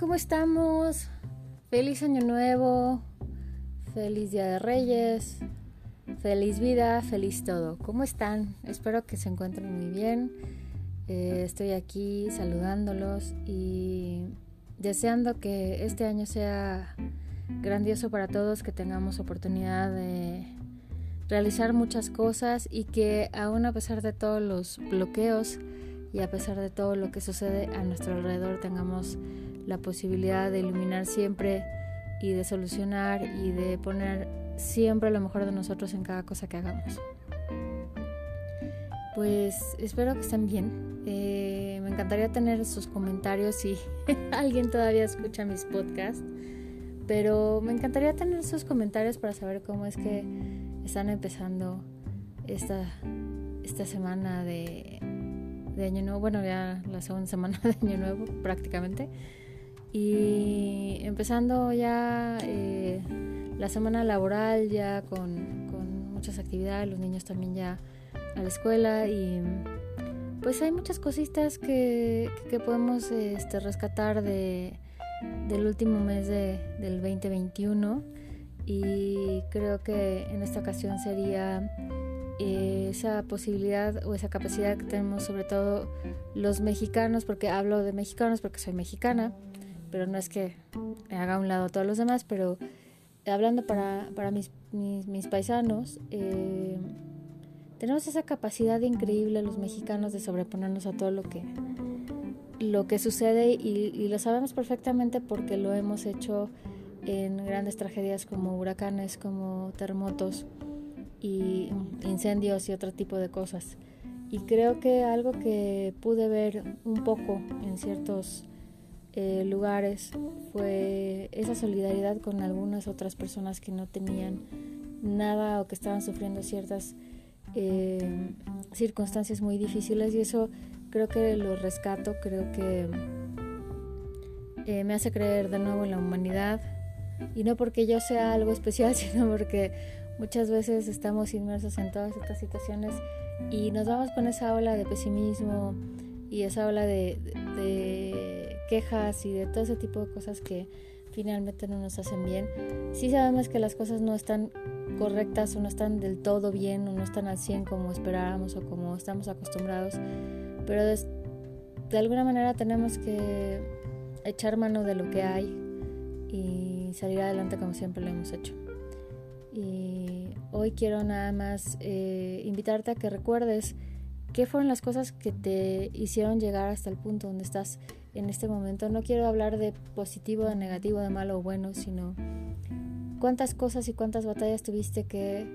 ¿cómo estamos? Feliz año nuevo, feliz día de reyes, feliz vida, feliz todo. ¿Cómo están? Espero que se encuentren muy bien. Eh, estoy aquí saludándolos y deseando que este año sea grandioso para todos, que tengamos oportunidad de realizar muchas cosas y que aún a pesar de todos los bloqueos y a pesar de todo lo que sucede a nuestro alrededor tengamos la posibilidad de iluminar siempre y de solucionar y de poner siempre lo mejor de nosotros en cada cosa que hagamos. Pues espero que estén bien. Eh, me encantaría tener sus comentarios si alguien todavía escucha mis podcasts. Pero me encantaría tener sus comentarios para saber cómo es que están empezando esta, esta semana de, de Año Nuevo. Bueno, ya la segunda semana de Año Nuevo prácticamente. Y empezando ya eh, la semana laboral, ya con, muchas actividades, los niños también ya a la escuela y pues hay muchas cositas que, que podemos este, rescatar de, del último mes de, del 2021 y creo que en esta ocasión sería esa posibilidad o esa capacidad que tenemos sobre todo los mexicanos, porque hablo de mexicanos porque soy mexicana, pero no es que haga a un lado a todos los demás, pero hablando para, para mis, mis, paisanos, eh, tenemos esa capacidad increíble los mexicanos de sobreponernos a todo lo que, lo que sucede y, y, lo sabemos perfectamente porque lo hemos hecho en grandes tragedias como huracanes, como terremotos y incendios y otro tipo de cosas. Y creo que algo que pude ver un poco en ciertos eh, lugares fue esa solidaridad con algunas otras personas que no tenían nada o que estaban sufriendo ciertas eh, circunstancias muy difíciles y eso creo que lo rescato, creo que eh, me hace creer de nuevo en la humanidad y no porque yo sea algo especial, sino porque muchas veces estamos inmersos en todas estas situaciones y nos vamos con esa ola de pesimismo y esa ola de quejas y de todo ese tipo de cosas que finalmente no nos hacen bien. Sí sabemos que las cosas no están correctas o no están del todo bien o no están al 100 como esperábamos o como estamos acostumbrados, pero de, de alguna manera tenemos que echar mano de lo que hay y salir adelante como siempre lo hemos hecho. Hoy quiero nada más eh, invitarte a que recuerdes qué fueron las cosas que te hicieron llegar hasta el punto donde estás en este momento. No quiero hablar de positivo, de negativo, de malo o bueno, sino cuántas cosas y cuántas batallas tuviste que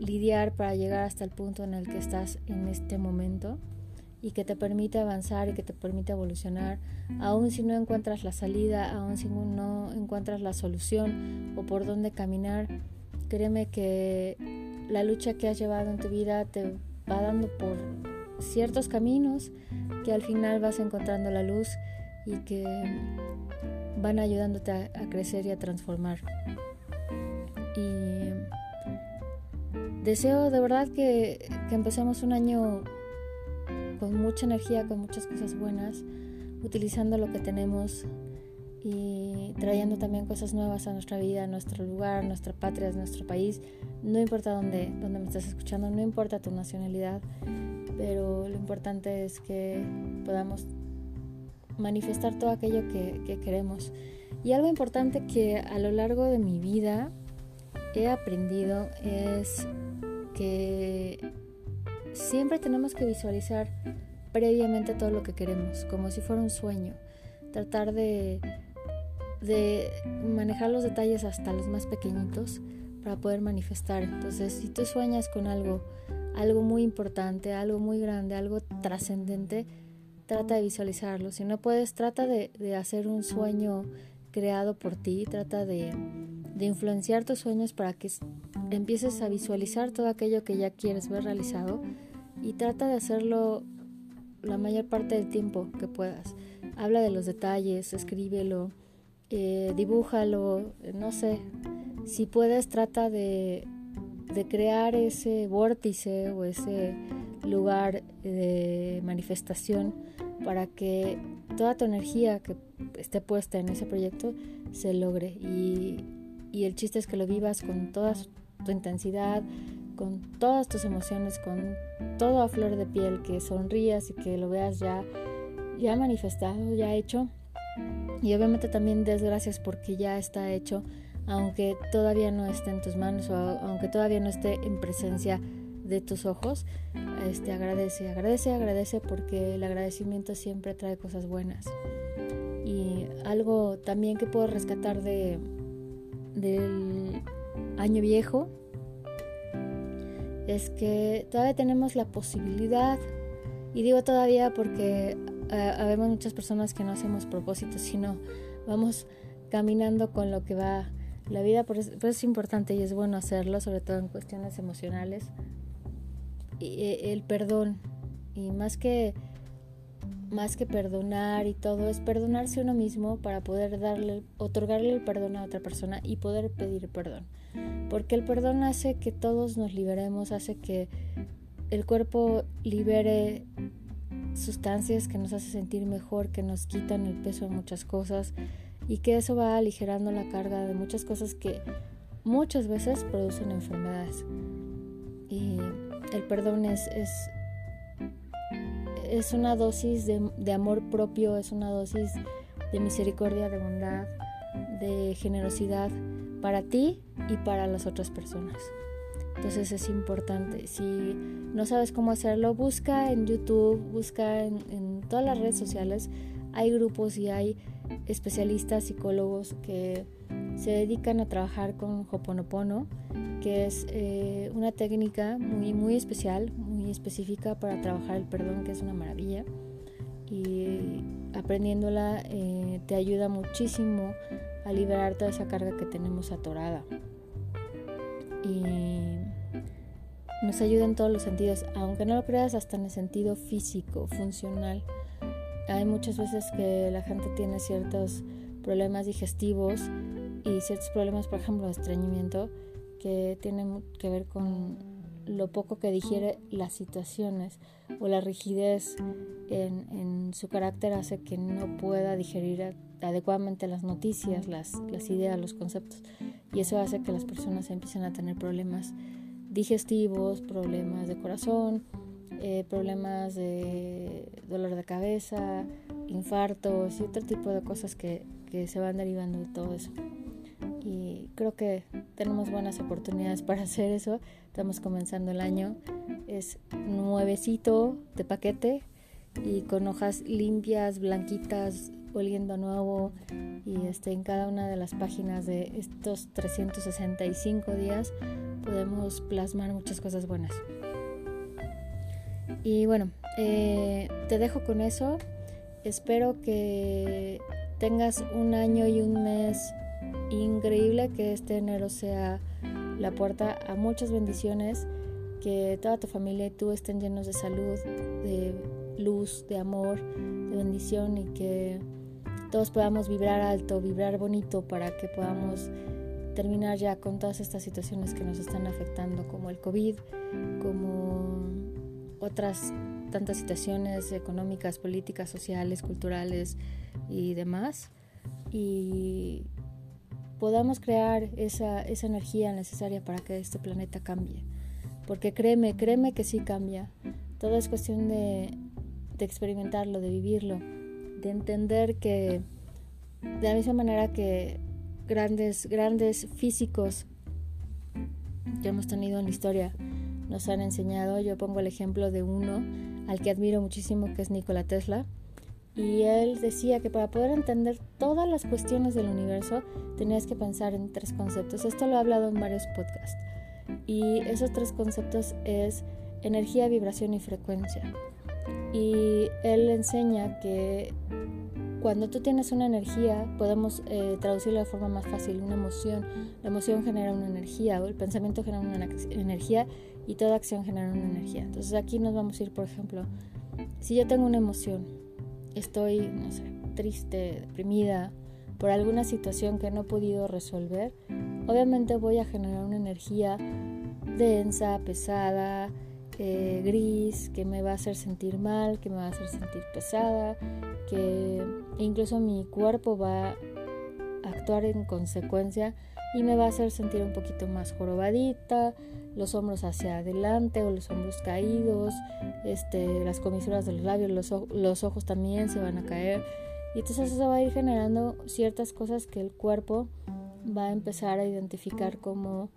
lidiar para llegar hasta el punto en el que estás en este momento y que te permite avanzar y que te permite evolucionar, aun si no encuentras la salida, aun si no encuentras la solución o por dónde caminar, créeme que la lucha que has llevado en tu vida te va dando por ciertos caminos que al final vas encontrando la luz y que van ayudándote a, crecer y a transformar. Y deseo de verdad que, que empecemos un año con mucha energía, con muchas cosas buenas, utilizando lo que tenemos y trayendo también cosas nuevas a nuestra vida, a nuestro lugar, a nuestra patria, a nuestro país. No importa dónde, dónde me estás escuchando, no importa tu nacionalidad, pero lo importante es que podamos manifestar todo aquello que, queremos. Y algo importante que a lo largo de mi vida he aprendido es que siempre tenemos que visualizar previamente todo lo que queremos, como si fuera un sueño. Tratar de, de manejar los detalles hasta los más pequeñitos para poder manifestar. Entonces, si tú sueñas con algo, algo muy importante, algo muy grande, algo trascendente, trata de visualizarlo. Si no puedes, trata de, hacer un sueño creado por ti, trata de, de, influenciar tus sueños para que empieces a visualizar todo aquello que ya quieres ver realizado y trata de hacerlo la mayor parte del tiempo que puedas. Habla de los detalles, escríbelo, eh, dibújalo, no sé. Si puedes, trata de, de crear ese vórtice o ese lugar de manifestación para que toda tu energía que esté puesta en ese proyecto se logre. Y, y el chiste es que lo vivas con toda tu intensidad, con todas tus emociones, con todo a flor de piel, que sonrías y que lo veas ya, ya manifestado, ya hecho. Y obviamente también des gracias porque ya está hecho, aunque todavía no esté en tus manos o aunque todavía no esté en presencia de tus ojos, este, agradece, agradece, agradece porque el agradecimiento siempre trae cosas buenas. Y algo también que puedo rescatar de, del año viejo es que todavía tenemos la posibilidad, y digo todavía porque habemos muchas personas que no hacemos propósitos, sino vamos caminando con lo que va la vida, por eso, es importante y es bueno hacerlo, sobre todo en cuestiones emocionales. Y, eh, el perdón, y más que más que perdonar y todo, es perdonarse uno mismo para poder darle, otorgarle el perdón a otra persona y poder pedir perdón. Porque el perdón hace que todos nos liberemos, hace que el cuerpo libere sustancias que nos hace sentir mejor, que nos quitan el peso de muchas cosas y que eso va aligerando la carga de muchas cosas que muchas veces producen enfermedades. Y el perdón es, es es una dosis de, amor propio, es una dosis de misericordia, de bondad, de generosidad para ti y para las otras personas. Entonces es importante. Si no sabes cómo hacerlo, busca en YouTube, busca en, en, todas las redes sociales. Hay grupos y hay especialistas, psicólogos que se dedican a trabajar con Hoponopono, que es eh, una técnica muy, muy especial, muy específica para trabajar el perdón, que es una maravilla. Y aprendiéndola eh, te ayuda muchísimo a liberar toda esa carga que tenemos atorada. Y nos ayuda en todos los sentidos, aunque no lo creas, hasta en el sentido físico, funcional. Hay muchas veces que la gente tiene ciertos problemas digestivos y ciertos problemas, por ejemplo, de estreñimiento, que tienen que ver con lo poco que digiere las situaciones o la rigidez en, su carácter hace que no pueda digerir adecuadamente las noticias, las, las ideas, los conceptos. Y eso hace que las personas empiecen a tener problemas digestivos, problemas de corazón, eh, problemas de dolor de cabeza, infartos y otro tipo de cosas que, que se van derivando de todo eso. Y creo que tenemos buenas oportunidades para hacer eso. Estamos comenzando el año. Es nuevecito de paquete y con hojas limpias, blanquitas, oliendo nuevo. Y este, en cada una de las páginas de estos 365 días podemos plasmar muchas cosas buenas. Y bueno, eh, te dejo con eso. Espero que tengas un año y un mes increíble, que este enero sea la puerta a muchas bendiciones, que toda tu familia y tú estén llenos de salud, de luz, de amor, de bendición y que todos podamos vibrar alto, vibrar bonito para que podamos terminar ya con todas estas situaciones que nos están afectando, como el COVID, como otras tantas situaciones económicas, políticas, sociales, culturales y demás. Y podamos crear esa, esa energía necesaria para que este planeta cambie. Porque créeme, créeme que sí cambia. Todo es cuestión de, de experimentarlo, de vivirlo, de entender que de la misma manera que grandes, grandes físicos que hemos tenido en la historia nos han enseñado. Yo pongo el ejemplo de uno al que admiro muchísimo, que es Nikola Tesla. Y él decía que para poder entender todas las cuestiones del universo tenías que pensar en tres conceptos. Esto lo he hablado en varios podcasts. Y esos tres conceptos es energía, vibración y frecuencia. Y él enseña que cuando tú tienes una energía, podemos eh, traducirla de forma más fácil, una emoción. La emoción genera una energía, o el pensamiento genera una energía y toda acción genera una energía. Entonces aquí nos vamos a ir, por ejemplo, si yo tengo una emoción, estoy, triste, deprimida por alguna situación que no he podido resolver, obviamente voy a generar una energía densa, pesada, gris, que me va a hacer sentir mal, que me va a hacer sentir pesada, que incluso mi cuerpo va a actuar en consecuencia y me va a hacer sentir un poquito más jorobadita, los hombros hacia adelante o los hombros caídos, este, las comisuras de los labios, los, los ojos también se van a caer. Y entonces eso va a ir generando ciertas cosas que el cuerpo va a empezar a identificar como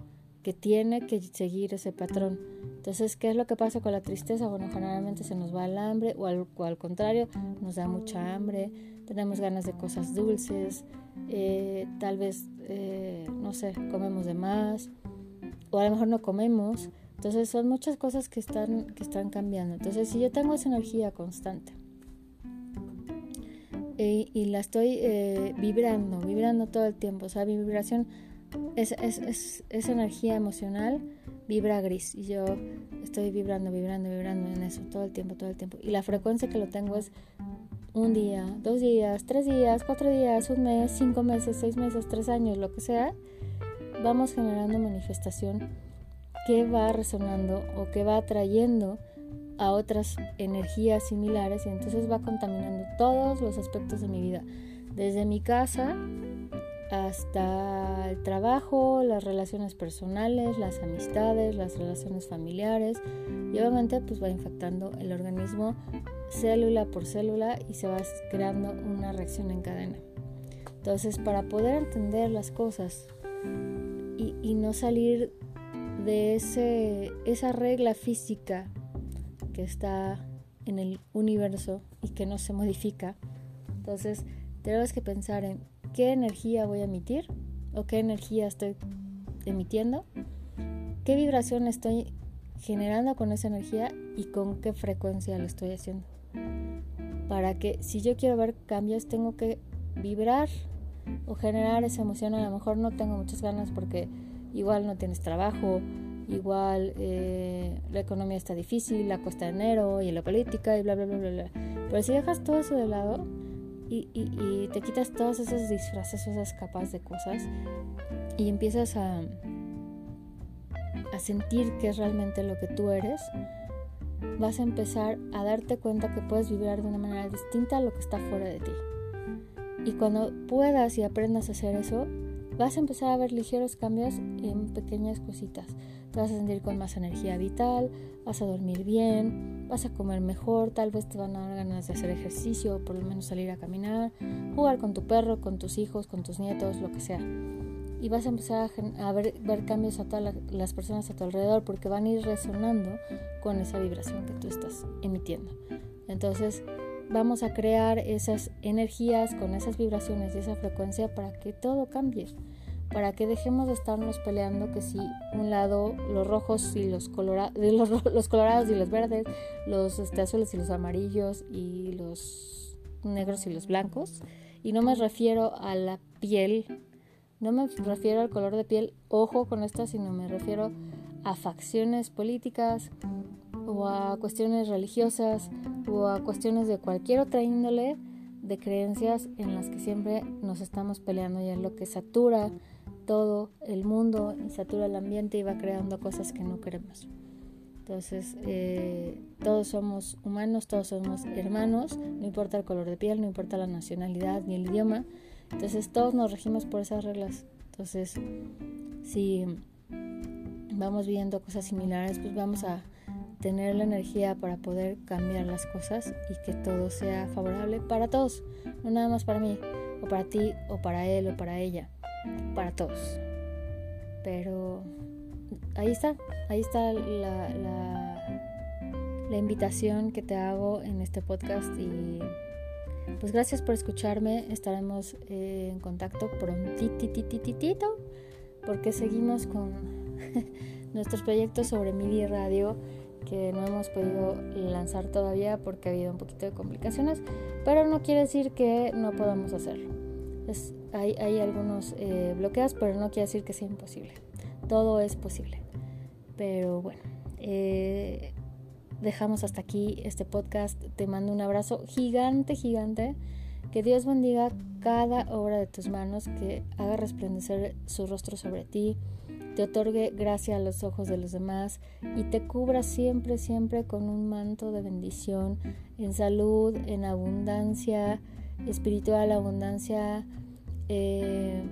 que tiene que seguir ese patrón. Entonces, ¿qué es lo que pasa con la tristeza? Bueno, generalmente se nos va el hambre o al, al contrario, nos da mucha hambre, tenemos ganas de cosas dulces, eh, tal vez, eh, no sé, comemos de más o a lo mejor no comemos. Entonces son muchas cosas que están, que están cambiando. Entonces si yo tengo esa energía constante y, y la estoy eh, vibrando, vibrando todo el tiempo, o sea, mi vibración es, es, es, esa energía emocional vibra gris. Y yo estoy vibrando, vibrando, vibrando en eso todo el tiempo, todo el tiempo. Y la frecuencia que lo tengo es un día, dos días, tres días, cuatro días, un mes, cinco meses, seis meses, tres años, lo que sea, vamos generando manifestación que va resonando o que va atrayendo a otras energías similares. Y entonces va contaminando todos los aspectos de mi vida, desde mi casa hasta el trabajo, las relaciones personales, las amistades, las relaciones familiares y obviamente pues va infectando el organismo célula por célula y se va creando una reacción en cadena. Entonces para poder entender las cosas y, y no salir de ese, esa regla física que está en el universo y que no se modifica, entonces tenemos que pensar en qué energía voy a emitir o qué energía estoy emitiendo, qué vibración estoy generando con esa energía y con qué frecuencia lo estoy haciendo. Para que si yo quiero ver cambios tengo que vibrar o generar esa emoción. A lo mejor no tengo muchas ganas porque igual no tienes trabajo, igual eh, la economía está difícil, la cuesta de enero y la política y bla, bla, bla, bla, bla. Pero si dejas todo eso de lado, y, te quitas todos esos disfraces, esas capas de cosas y empiezas a, a sentir que es realmente lo que tú eres, vas a empezar a darte cuenta que puedes vibrar de una manera distinta a lo que está fuera de ti. Y cuando puedas y aprendas a hacer eso, vas a empezar a ver ligeros cambios en pequeñas cositas. Vas a sentir con más energía vital, vas a dormir bien, vas a comer mejor, tal vez te van a dar ganas de hacer ejercicio, por lo menos salir a caminar, jugar con tu perro, con tus hijos, con tus nietos, lo que sea. Y vas a empezar a, ver, cambios a todas las personas a tu alrededor porque van a ir resonando con esa vibración que tú estás emitiendo. Entonces, vamos a crear esas energías con esas vibraciones y esa frecuencia para que todo cambie para que dejemos de estarnos peleando que si un lado los rojos y los, colora los, colorados y los verdes, los este, azules y los amarillos y los negros y los blancos. Y no me refiero a la piel, no me refiero al color de piel, ojo con esto, sino me refiero a facciones políticas o a cuestiones religiosas o a cuestiones de cualquier otra índole de creencias en las que siempre nos estamos peleando y es lo que satura todo el mundo y satura el ambiente y va creando cosas que no queremos. Entonces, eh, todos somos humanos, todos somos hermanos, no importa el color de piel, no importa la nacionalidad ni el idioma. Entonces, todos nos regimos por esas reglas. Entonces, si vamos viendo cosas similares, pues vamos a tener la energía para poder cambiar las cosas y que todo sea favorable para todos, no nada más para mí, o para ti, o para él, o para ella para todos. Pero ahí está, ahí está la, la, invitación que te hago en este podcast y pues gracias por escucharme, estaremos eh, en contacto prontititititito porque seguimos con nuestros proyectos sobre MIDI Radio que no hemos podido lanzar todavía porque ha habido un poquito de complicaciones, pero no quiere decir que no podamos hacerlo. Hay, algunos eh, bloqueos, pero no quiere decir que sea imposible. Todo es posible. Pero bueno, eh, dejamos hasta aquí este podcast. Te mando un abrazo gigante, gigante. Que Dios bendiga cada obra de tus manos, que haga resplandecer su rostro sobre ti, te otorgue gracia a los ojos de los demás y te cubra siempre, siempre con un manto de bendición en salud, en abundancia espiritual, abundancia eh,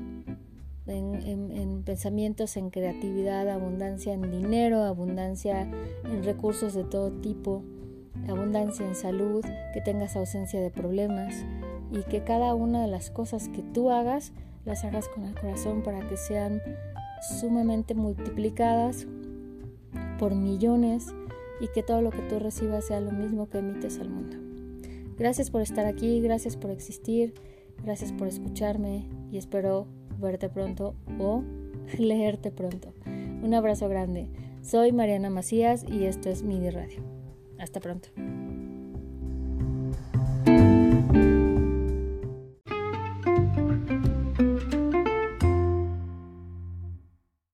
en, pensamientos, en creatividad, abundancia en dinero, abundancia en recursos de todo tipo, abundancia en salud, que tengas ausencia de problemas y que cada una de las cosas que tú hagas las hagas con el corazón para que sean sumamente multiplicadas por millones y que todo lo que tú recibas sea lo mismo que emites al mundo. Gracias por estar aquí, gracias por existir, gracias por escucharme y espero verte pronto o leerte pronto. Un abrazo grande. Soy Mariana Macías y esto es MIDI Radio. Hasta pronto.